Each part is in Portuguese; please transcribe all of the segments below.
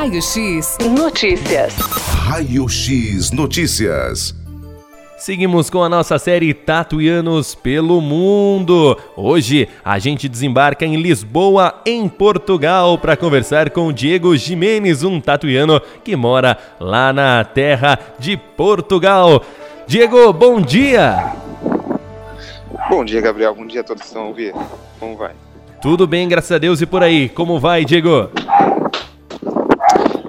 Raio X Notícias. Raio X Notícias. Seguimos com a nossa série Tatuianos pelo Mundo. Hoje a gente desembarca em Lisboa, em Portugal, para conversar com Diego Jimenez, um tatuiano que mora lá na terra de Portugal. Diego, bom dia! Bom dia, Gabriel. Bom dia a todos que estão ouvindo. Como vai? Tudo bem, graças a Deus. E por aí, como vai, Diego?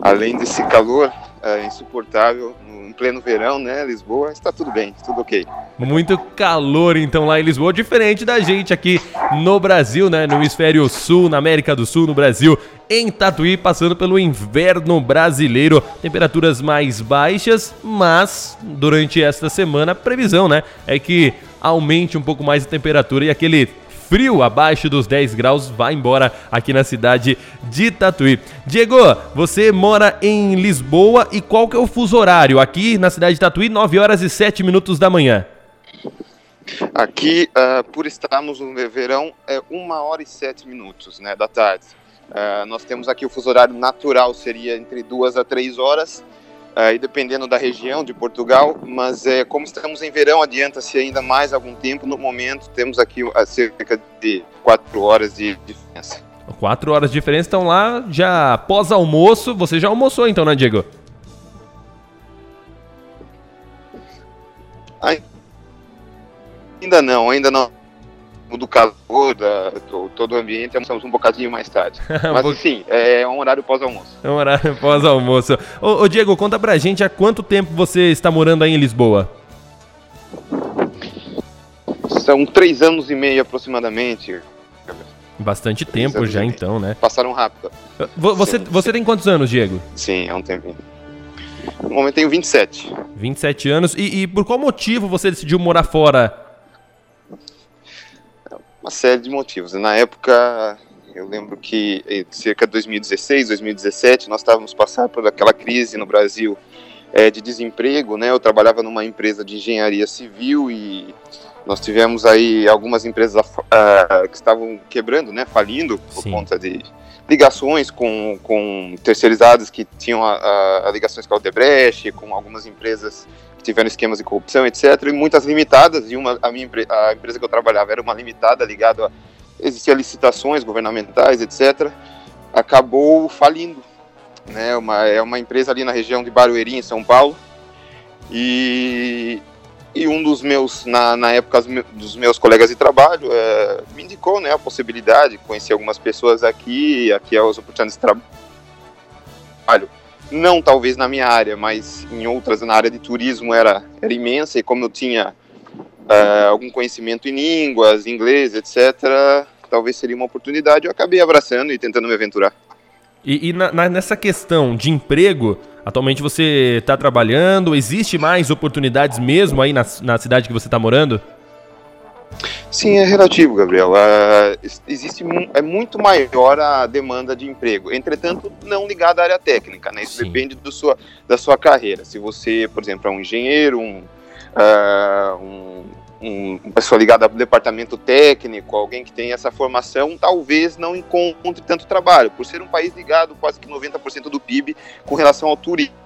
Além desse calor é, insuportável, em pleno verão, né, Lisboa, está tudo bem, tudo ok. Muito calor então lá em Lisboa, diferente da gente aqui no Brasil, né, no hemisfério sul, na América do Sul, no Brasil, em Tatuí, passando pelo inverno brasileiro, temperaturas mais baixas, mas durante esta semana a previsão, né, é que aumente um pouco mais a temperatura e aquele frio abaixo dos 10 graus vai embora aqui na cidade de Tatuí. Diego, você mora em Lisboa e qual que é o fuso horário? Aqui na cidade de Tatuí, 9 horas e 7 minutos da manhã. Aqui, uh, por estarmos no verão, é 1 hora e 7 minutos né, da tarde. Uh, nós temos aqui o fuso horário natural, seria entre 2 a 3 horas, aí dependendo da região de Portugal, mas é, como estamos em verão, adianta-se ainda mais algum tempo. No momento, temos aqui cerca de quatro horas de diferença. Quatro horas de diferença, estão lá já pós-almoço. Você já almoçou então, né, Diego? Ainda não, ainda não do calor, da, todo o ambiente, almoçamos um bocadinho mais tarde. Mas sim, é um horário pós-almoço. É um horário pós-almoço. Ô, ô, Diego, conta pra gente há quanto tempo você está morando aí em Lisboa? São três anos e meio aproximadamente. Bastante tempo já então, né? Passaram rápido. Você, sim, você sim. tem quantos anos, Diego? Sim, é um tempinho. No momento tenho 27. 27 anos. E, e por qual motivo você decidiu morar fora uma série de motivos. Na época, eu lembro que em cerca de 2016, 2017, nós estávamos passando por aquela crise no Brasil é, de desemprego, né? Eu trabalhava numa empresa de engenharia civil e nós tivemos aí algumas empresas uh, que estavam quebrando, né? Falindo por Sim. conta de ligações com, com terceirizadas que tinham a, a, a ligações com a Odebrecht, com algumas empresas tiveram esquemas de corrupção, etc. E muitas limitadas, e uma, a, minha, a empresa que eu trabalhava era uma limitada ligada a existiam licitações governamentais, etc. Acabou falindo. Né, uma, é uma empresa ali na região de Barueri, em São Paulo. E, e um dos meus, na, na época, dos meus colegas de trabalho, é, me indicou né, a possibilidade, conheci algumas pessoas aqui, aqui as oportunidades de trabalho não talvez na minha área, mas em outras, na área de turismo era, era imensa, e como eu tinha uh, algum conhecimento em línguas, inglês, etc., talvez seria uma oportunidade, eu acabei abraçando e tentando me aventurar. E, e na, nessa questão de emprego, atualmente você está trabalhando, existe mais oportunidades mesmo aí na, na cidade que você está morando? Sim, é relativo, Gabriel. Uh, existe é muito maior a demanda de emprego. Entretanto, não ligada à área técnica, né? Isso Sim. depende do sua, da sua carreira. Se você, por exemplo, é um engenheiro, um, uh, um, um, uma pessoa ligada ao departamento técnico, alguém que tem essa formação, talvez não encontre tanto trabalho, por ser um país ligado quase que 90% do PIB com relação ao turismo.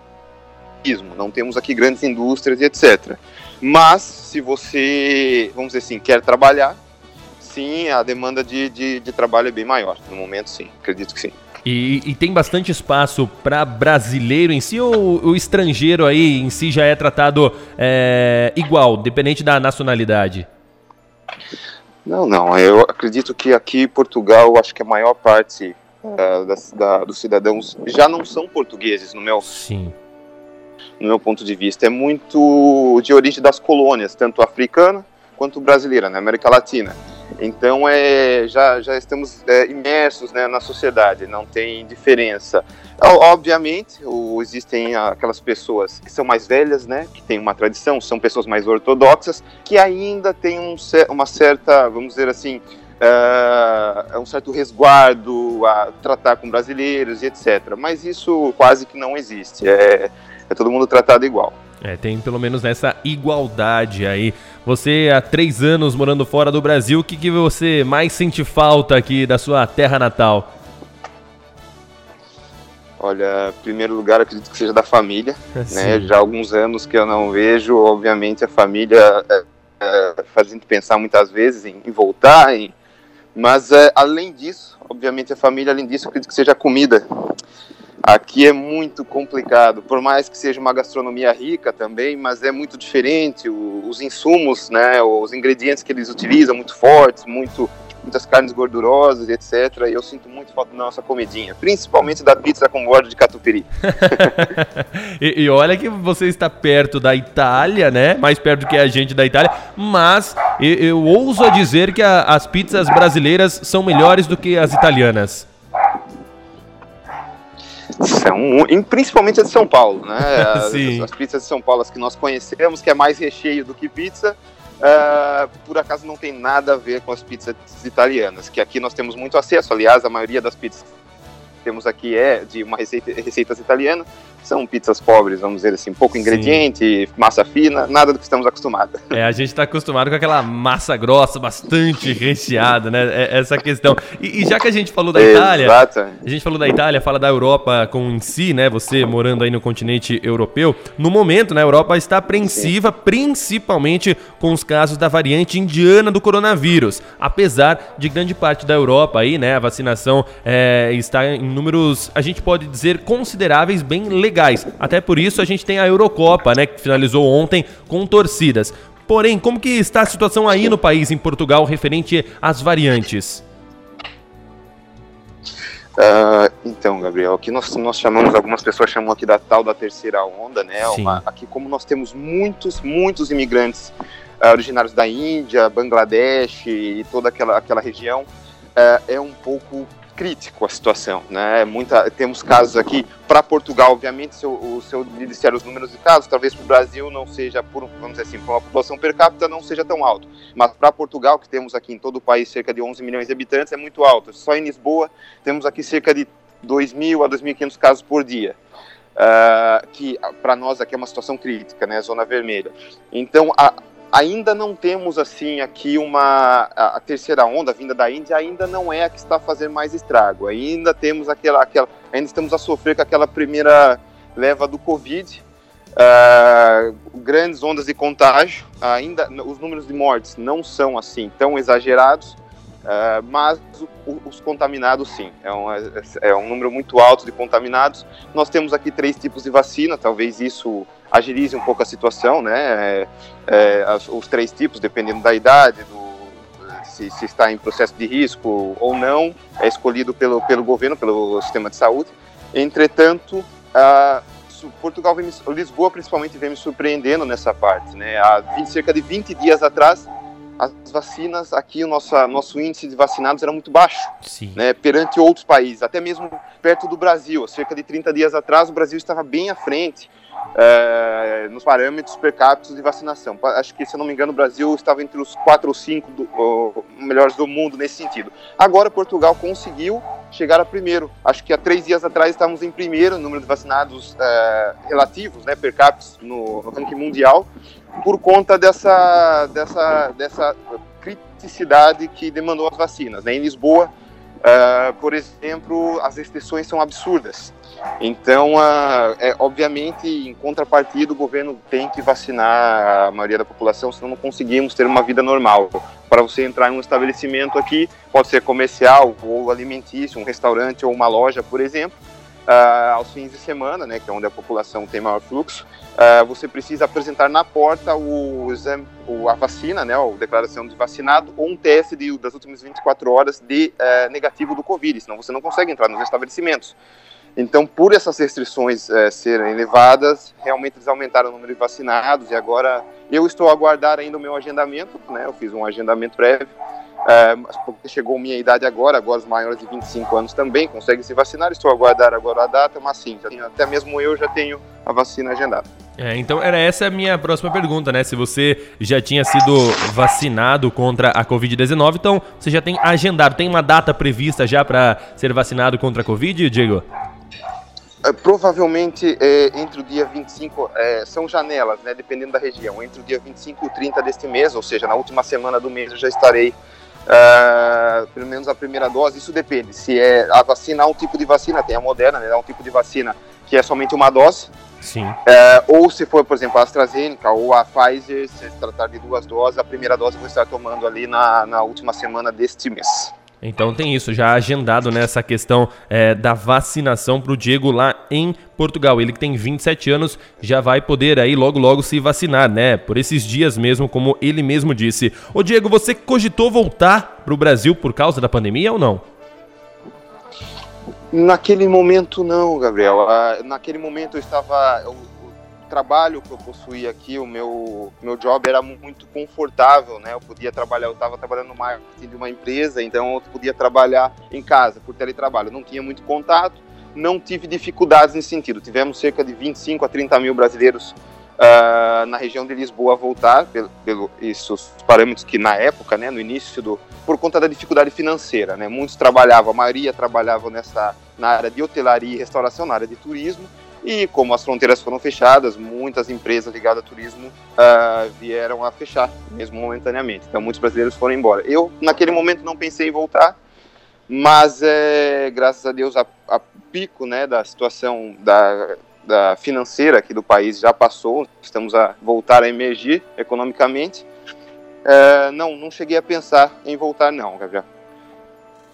Não temos aqui grandes indústrias e etc. Mas, se você, vamos dizer assim, quer trabalhar, sim, a demanda de, de, de trabalho é bem maior. No momento, sim, acredito que sim. E, e, tem bastante espaço para brasileiro em si ou o estrangeiro aí em si já é tratado é, igual, dependente da nacionalidade? Não, não. Eu acredito que aqui em Portugal, acho que a maior parte uh, da, da, dos cidadãos já não são portugueses, no meu, Sim no meu ponto de vista. É muito de origem das colônias, tanto africana quanto brasileira, na né, América Latina. Então é, já, já estamos é, imersos né, na sociedade, não tem diferença. Obviamente, o, existem aquelas pessoas que são mais velhas, né, que têm uma tradição, são pessoas mais ortodoxas, que ainda têm um, uma certa, vamos dizer assim, uh, um certo resguardo a tratar com brasileiros e etc. Mas isso quase que não existe. É, é todo mundo tratado igual. É, tem pelo menos essa igualdade aí. Você há três anos morando fora do Brasil, o que, que você mais sente falta aqui da sua terra natal? Olha, em primeiro lugar, acredito que seja da família, né? Já há alguns anos que eu não vejo, obviamente, a família é, é, fazendo pensar muitas vezes em, em voltar, em, mas é, além disso, obviamente, a família, além disso, acredito que seja a comida. Aqui é muito complicado, por mais que seja uma gastronomia rica também, mas é muito diferente. O, os insumos, né, os ingredientes que eles utilizam, muito fortes, muito muitas carnes gordurosas, etc. E eu sinto muito falta da nossa comidinha, principalmente da pizza com borda de catupiry. e, e, olha que você está perto da Itália, né? Mais perto que a gente da Itália, mas eu, eu ouso dizer que a, as pizzas brasileiras são melhores do que as italianas. São, principalmente a de São Paulo, né? As, as, pizzas de São Paulo, as que nós conhecemos, que é mais recheio do que pizza, Uh, por acaso não tem nada a ver com as pizzas italianas, que aqui nós temos muito acesso. Aliás, a maioria das pizzas que temos aqui é de uma receita, receitas italianas são pizzas pobres, vamos dizer assim, pouco ingrediente, Sim. massa fina, nada do que estamos acostumados. É, a gente está acostumado com aquela massa grossa, bastante recheada, né? É essa questão. E, e, já que a gente falou da Itália, Exato. a gente falou da Itália, fala da Europa com em si, né? Você morando aí no continente europeu, no momento, né, a Europa está apreensiva, Sim. principalmente com os casos da variante indiana do coronavírus. Apesar de grande parte da Europa aí, né, a vacinação é, está em números, a gente pode dizer, consideráveis, bem legais legais. Até por isso a gente tem a Eurocopa, né, que finalizou ontem com torcidas. Porém, como que está a situação aí no país, em Portugal, referente às variantes? Uh, então, Gabriel, aqui nós, nós chamamos, algumas pessoas chamam aqui da tal da terceira onda, né? Uma, aqui, como nós temos muitos, muitos imigrantes uh, originários da Índia, Bangladesh e toda aquela, aquela região, uh, é um pouco crítico a situação, né? É muita, temos casos aqui para Portugal, obviamente, se o, se eu disser os números de casos, talvez para o Brasil não seja, por, vamos dizer assim, para uma população per capita não seja tão alto, mas para Portugal, que temos aqui em todo o país cerca de 11 milhões de habitantes, é muito alto. Só em Lisboa temos aqui cerca de 2.000 a 2.500 casos por dia. Uh, que para nós aqui é uma situação crítica, né, zona vermelha. Então, a, ainda não temos assim aqui uma a, terceira onda vinda da Índia ainda não é a que está fazendo mais estrago. Ainda temos aquela aquela ainda estamos a sofrer com aquela primeira leva do Covid. Uh, grandes ondas de contágio, ainda os números de mortes não são assim tão exagerados, uh, mas os contaminados sim, é um, é um número muito alto de contaminados. Nós temos aqui três tipos de vacina, talvez isso agilize um pouco a situação, né? É, é, os três tipos, dependendo da idade, do, se, se, está em processo de risco ou não, é escolhido pelo, pelo governo, pelo sistema de saúde. Entretanto, a, Portugal, Lisboa principalmente, vem me surpreendendo nessa parte. Né? Há 20, cerca de 20 dias atrás, as vacinas aqui, o nosso, nosso índice de vacinados era muito baixo, né, perante outros países, até mesmo perto do Brasil. Cerca de 30 dias atrás, o Brasil estava bem à frente é, nos parâmetros per capita de vacinação. Acho que, se eu não me engano, o Brasil estava entre os quatro ou cinco do, ou, melhores do mundo nesse sentido. Agora, Portugal conseguiu chegar a primeiro. Acho que há três dias atrás estávamos em primeiro no número de vacinados é, relativos, né, per capita, no, no ranking mundial, por conta dessa, dessa, dessa criticidade que demandou as vacinas. Né? Em Lisboa, Uh, por exemplo, as restrições são absurdas. Então, uh, é, obviamente, em contrapartida, o governo tem que vacinar a maioria da população, senão não conseguimos ter uma vida normal. Para você entrar em um estabelecimento aqui, pode ser comercial ou alimentício, um restaurante ou uma loja, por exemplo, uh, aos fins de semana, né, que é onde a população tem maior fluxo, uh, você precisa apresentar na porta o exame, o, a vacina, né, a declaração de vacinado, ou um teste de, das últimas 24 horas de uh, negativo do Covid, senão você não consegue entrar nos estabelecimentos. Então, por essas restrições é, serem elevadas, realmente eles aumentaram o número de vacinados e agora eu estou a aguardar ainda o meu agendamento, né? Eu fiz um agendamento prévio é, porque chegou minha idade agora, agora os maiores de 25 anos também conseguem se vacinar. Estou a aguardar agora a data, mas sim, tenho, até mesmo eu já tenho a vacina agendada. É, então era essa a minha próxima pergunta, né? Se você já tinha sido vacinado contra a Covid-19, então você já tem agendado, tem uma data prevista já para ser vacinado contra a Covid, Diego? É, provavelmente é, entre o dia 25, é, são janelas, né, dependendo da região, entre o dia 25 e o 30 deste mês, ou seja, na última semana do mês eu já estarei uh, pelo menos a primeira dose, isso depende. Se é a vacina, há um tipo de vacina, tem a Moderna, né, há um tipo de vacina que é somente uma dose. Sim. Uh, ou se for, por exemplo, a AstraZeneca ou a Pfizer, se tratar de duas doses, a primeira dose eu vou estar tomando ali na, na última semana deste mês. Então tem isso, já agendado nessa né, questão é, da vacinação para o Diego lá em Portugal. Ele que tem 27 anos já vai poder aí logo logo se vacinar, né? Por esses dias mesmo, como ele mesmo disse. Ô Diego, você cogitou voltar para o Brasil por causa da pandemia ou não? Naquele momento não, Gabriel. Ah, naquele momento eu estava trabalho que eu possuía aqui, o meu, meu job era muito confortável, né? Eu podia trabalhar, eu estava trabalhando no marketing de uma empresa, então eu podia trabalhar em casa por teletrabalho. não tinha muito contato, não tive dificuldades nesse sentido. Tivemos cerca de 25 a 30 mil brasileiros uh, na região de Lisboa a voltar, pelo, pelo isso, os parâmetros que na época, né, no início do, por conta da dificuldade financeira, né? Muitos trabalhavam, a maioria trabalhava nessa na área de hotelaria e restauração, na área de turismo e como as fronteiras foram fechadas, muitas empresas ligadas ao turismo uh, vieram a fechar, mesmo momentaneamente. Então muitos brasileiros foram embora. Eu, naquele momento, não pensei em voltar, mas é, graças a Deus, a, a pico né, da situação da, da financeira aqui do país já passou, estamos a voltar a emergir economicamente. Uh, não, não cheguei a pensar em voltar não, Gabriel.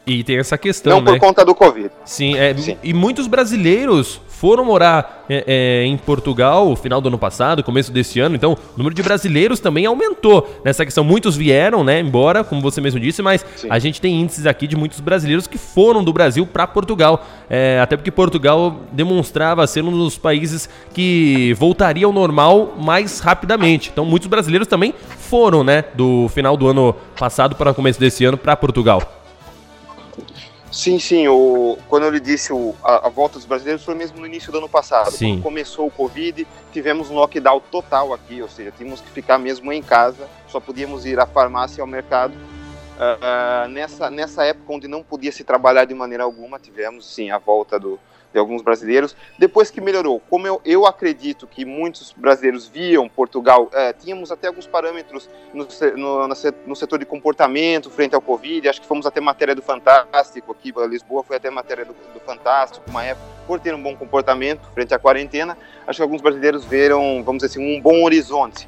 E tem essa questão, Não né? por conta do Covid. Sim, é, Sim. e muitos brasileiros foram morar é, é, em Portugal final do ano passado, começo desse ano, então o número de brasileiros também aumentou nessa questão. Muitos vieram, né, embora, como você mesmo disse, mas Sim. a gente tem índices aqui de muitos brasileiros que foram do Brasil para Portugal. É, até porque Portugal demonstrava ser um dos países que voltaria ao normal mais rapidamente. Então muitos brasileiros também foram, né, do final do ano passado para o começo desse ano para Portugal. Sim, sim. O, quando eu lhe disse o, a, a, volta dos brasileiros foi mesmo no início do ano passado. Sim. Quando começou o Covid, tivemos um lockdown total aqui, ou seja, tínhamos que ficar mesmo em casa, só podíamos ir à farmácia e ao mercado. Uh, uh, nessa, nessa época onde não podia se trabalhar de maneira alguma, tivemos sim a volta do, de alguns brasileiros. Depois que melhorou, como eu, eu acredito que muitos brasileiros viam Portugal, é, tínhamos até alguns parâmetros no, no, no, setor de comportamento frente ao Covid, acho que fomos até matéria do Fantástico, aqui Lisboa foi até matéria do, do Fantástico, uma época, por ter um bom comportamento frente à quarentena, acho que alguns brasileiros viram, vamos dizer assim, um bom horizonte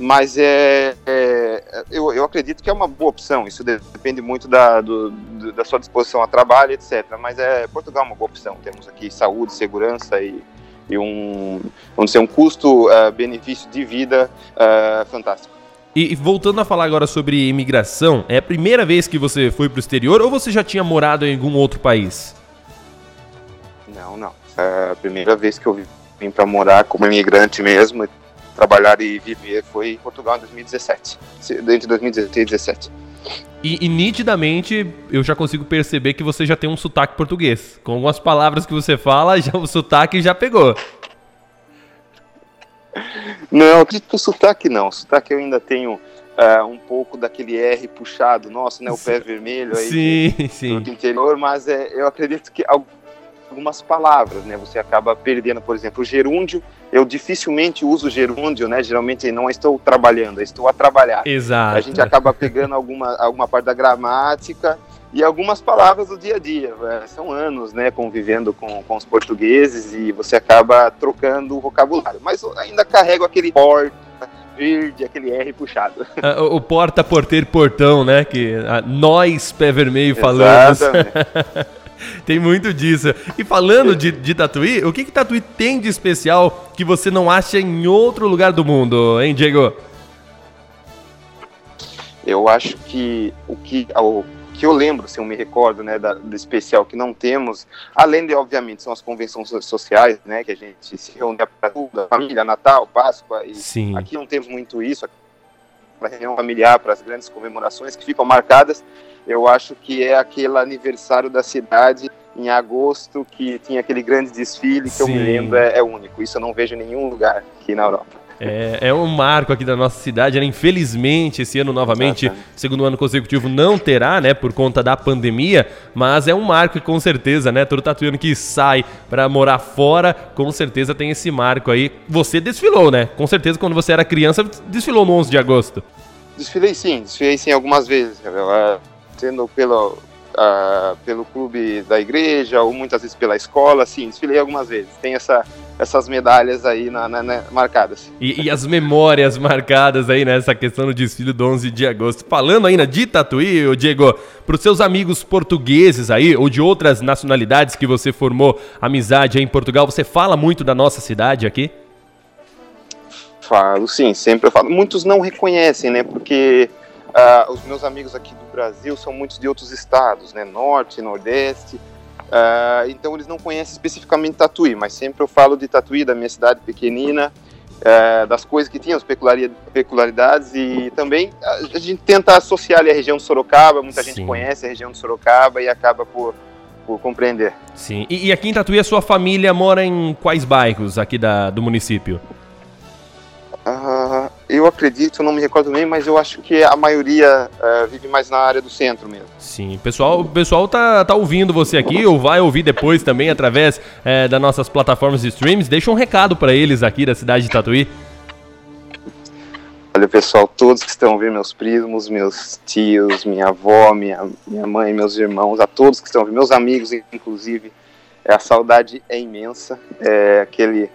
mas é, é eu, eu, acredito que é uma boa opção. Isso depende muito da, do, da sua disposição a trabalho, etc. Mas é Portugal é uma boa opção. Temos aqui saúde, segurança e, e um, vamos dizer, um custo-benefício uh, de vida uh, fantástico. E voltando a falar agora sobre imigração, é a primeira vez que você foi para o exterior ou você já tinha morado em algum outro país? Não, não. É a primeira vez que eu vim para morar como imigrante mesmo trabalhar e viver foi em Portugal em 2017, entre 2016 e 2017. E, e, nitidamente eu já consigo perceber que você já tem um sotaque português. Com algumas palavras que você fala, já, o sotaque já pegou. Não, acredito que o sotaque não. O sotaque eu ainda tenho uh, um pouco daquele R puxado, nosso, né? O pé vermelho aí sim, do, sim. do interior, mas é, eu acredito que algumas palavras, né? Você acaba perdendo, por exemplo, o gerúndio. Eu dificilmente uso gerúndio, né? Geralmente não estou trabalhando, estou a trabalhar. Exato. A gente acaba pegando alguma, alguma parte da gramática e algumas palavras do dia a dia. É, são anos, né, convivendo com, com os portugueses e você acaba trocando o vocabulário. Mas ainda carrego aquele porta, verde, aquele R puxado. Ah, o porta, porteiro, portão, né? Que nós, pé vermelho, falamos. Exatamente. tem muito disso. E falando de, de Tatuí, o que, que Tatuí tem de especial que você não acha em outro lugar do mundo, hein, Diego? Eu acho que o que, o que eu lembro, se eu me recordo, né, da, do especial que não temos, além de, obviamente, são as convenções sociais, né, que a gente se reúne para tudo, família, Natal, Páscoa, e Sim. aqui não temos muito isso, para reunião familiar, para as grandes comemorações que ficam marcadas, eu acho que é aquele aniversário da cidade em agosto que tinha aquele grande desfile que Sim. eu me lembro é, é, único. Isso eu não vejo em nenhum lugar aqui na Europa. É, é um marco aqui da nossa cidade, né? Infelizmente, esse ano novamente, segundo ano consecutivo, não terá, né? Por conta da pandemia, mas é um marco e com certeza, né? Todo tatuiano que sai para morar fora, com certeza tem esse marco aí. Você desfilou, né? Com certeza, quando você era criança, desfilou no 11 de agosto. Desfilei sim, desfilei sim algumas vezes. sendo pelo, uh, pelo clube da igreja ou muitas vezes pela escola, sim, desfilei algumas vezes. Tem essa, essas medalhas aí na, na, na marcadas. E, e, as memórias marcadas aí nessa questão do desfile do 11 de agosto. Falando ainda de Tatuí, Diego, para os seus amigos portugueses aí ou de outras nacionalidades que você formou amizade aí em Portugal, você fala muito da nossa cidade aqui? Falo, sim, sempre eu falo. Muitos não reconhecem, né? Porque uh, os meus amigos aqui do Brasil são muitos de outros estados, né? Norte, Nordeste. Uh, então eles não conhecem especificamente Tatuí, mas sempre eu falo de Tatuí, da minha cidade pequenina, uh, das coisas que tinham, as peculiaridades e também a gente tenta associar ali a região de Sorocaba, muita Sim. gente conhece a região de Sorocaba e acaba por, por compreender. Sim, e, e aqui em Tatuí a sua família mora em quais bairros aqui da, do município? Eu acredito, não me recordo bem, mas eu acho que a maioria uh, vive mais na área do centro mesmo. Sim, pessoal, o pessoal tá, tá ouvindo você aqui, ou vai ouvir depois também através é, das nossas plataformas de streams. Deixa um recado para eles aqui da cidade de Tatuí. Olha, pessoal, todos que estão ouvindo, meus primos, meus tios, minha avó, minha, minha mãe, meus irmãos, a todos que estão ouvindo, meus amigos, inclusive, a saudade é imensa, é aquele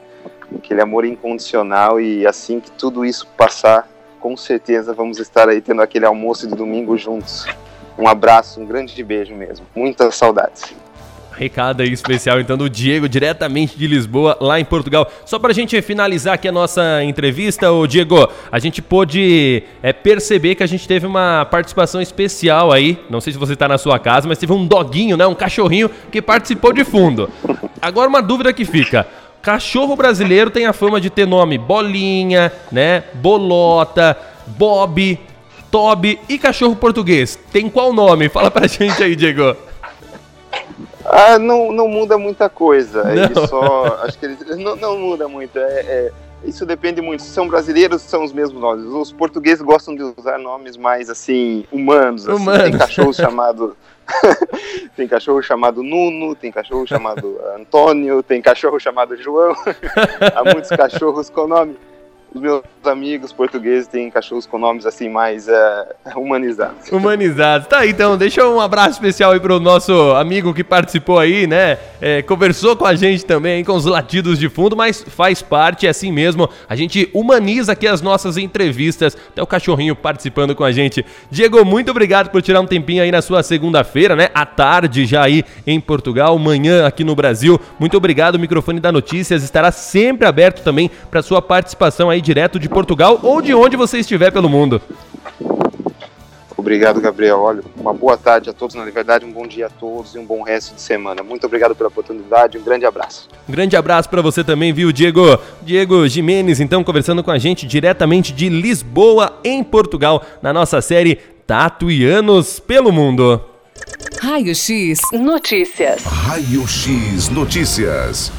aquele amor incondicional e assim que tudo isso passar, com certeza vamos estar aí tendo aquele almoço de domingo juntos. Um abraço, um grande beijo mesmo. Muitas saudades. Recado aí especial então do Diego, diretamente de Lisboa, lá em Portugal. Só pra gente finalizar aqui a nossa entrevista, o Diego, a gente pôde é, perceber que a gente teve uma participação especial aí. Não sei se você tá na sua casa, mas teve um doguinho, né? Um cachorrinho que participou de fundo. Agora uma dúvida que fica. Cachorro brasileiro tem a fama de ter nome Bolinha, né? Bolota, Bob, Toby e cachorro português. Tem qual nome? Fala pra gente aí, Diego. Ah, não, não muda muita coisa. Não. Ele só. Acho que ele não, não muda muito. É, é, isso depende muito. Se são brasileiros, são os mesmos nomes. Os portugueses gostam de usar nomes mais assim, humanos. Assim. humanos. Tem cachorro chamado tem cachorro chamado Nuno, tem cachorro chamado Antônio, tem cachorro chamado João. Há muitos cachorros com nome os meus amigos portugueses têm cachorros com nomes assim mais uh, humanizados. Humanizados. Tá, então, deixa um abraço especial aí pro nosso amigo que participou aí, né? É, conversou com a gente também, com os latidos de fundo, mas faz parte, é assim mesmo. A gente humaniza aqui as nossas entrevistas. Até o cachorrinho participando com a gente. Diego, muito obrigado por tirar um tempinho aí na sua segunda-feira, né? À tarde já aí em Portugal, manhã aqui no Brasil. Muito obrigado. O microfone da Notícias estará sempre aberto também para sua participação aí direto de Portugal ou de onde você estiver pelo mundo. Obrigado, Gabriel. Olha, uma boa tarde a todos, na verdade, um bom dia a todos e um bom resto de semana. Muito obrigado pela oportunidade, um grande abraço. Um grande abraço para você também, viu, Diego? Diego Jimenez, então, conversando com a gente diretamente de Lisboa, em Portugal, na nossa série Tatuianos pelo Mundo. Raio X Notícias. Raio X Notícias.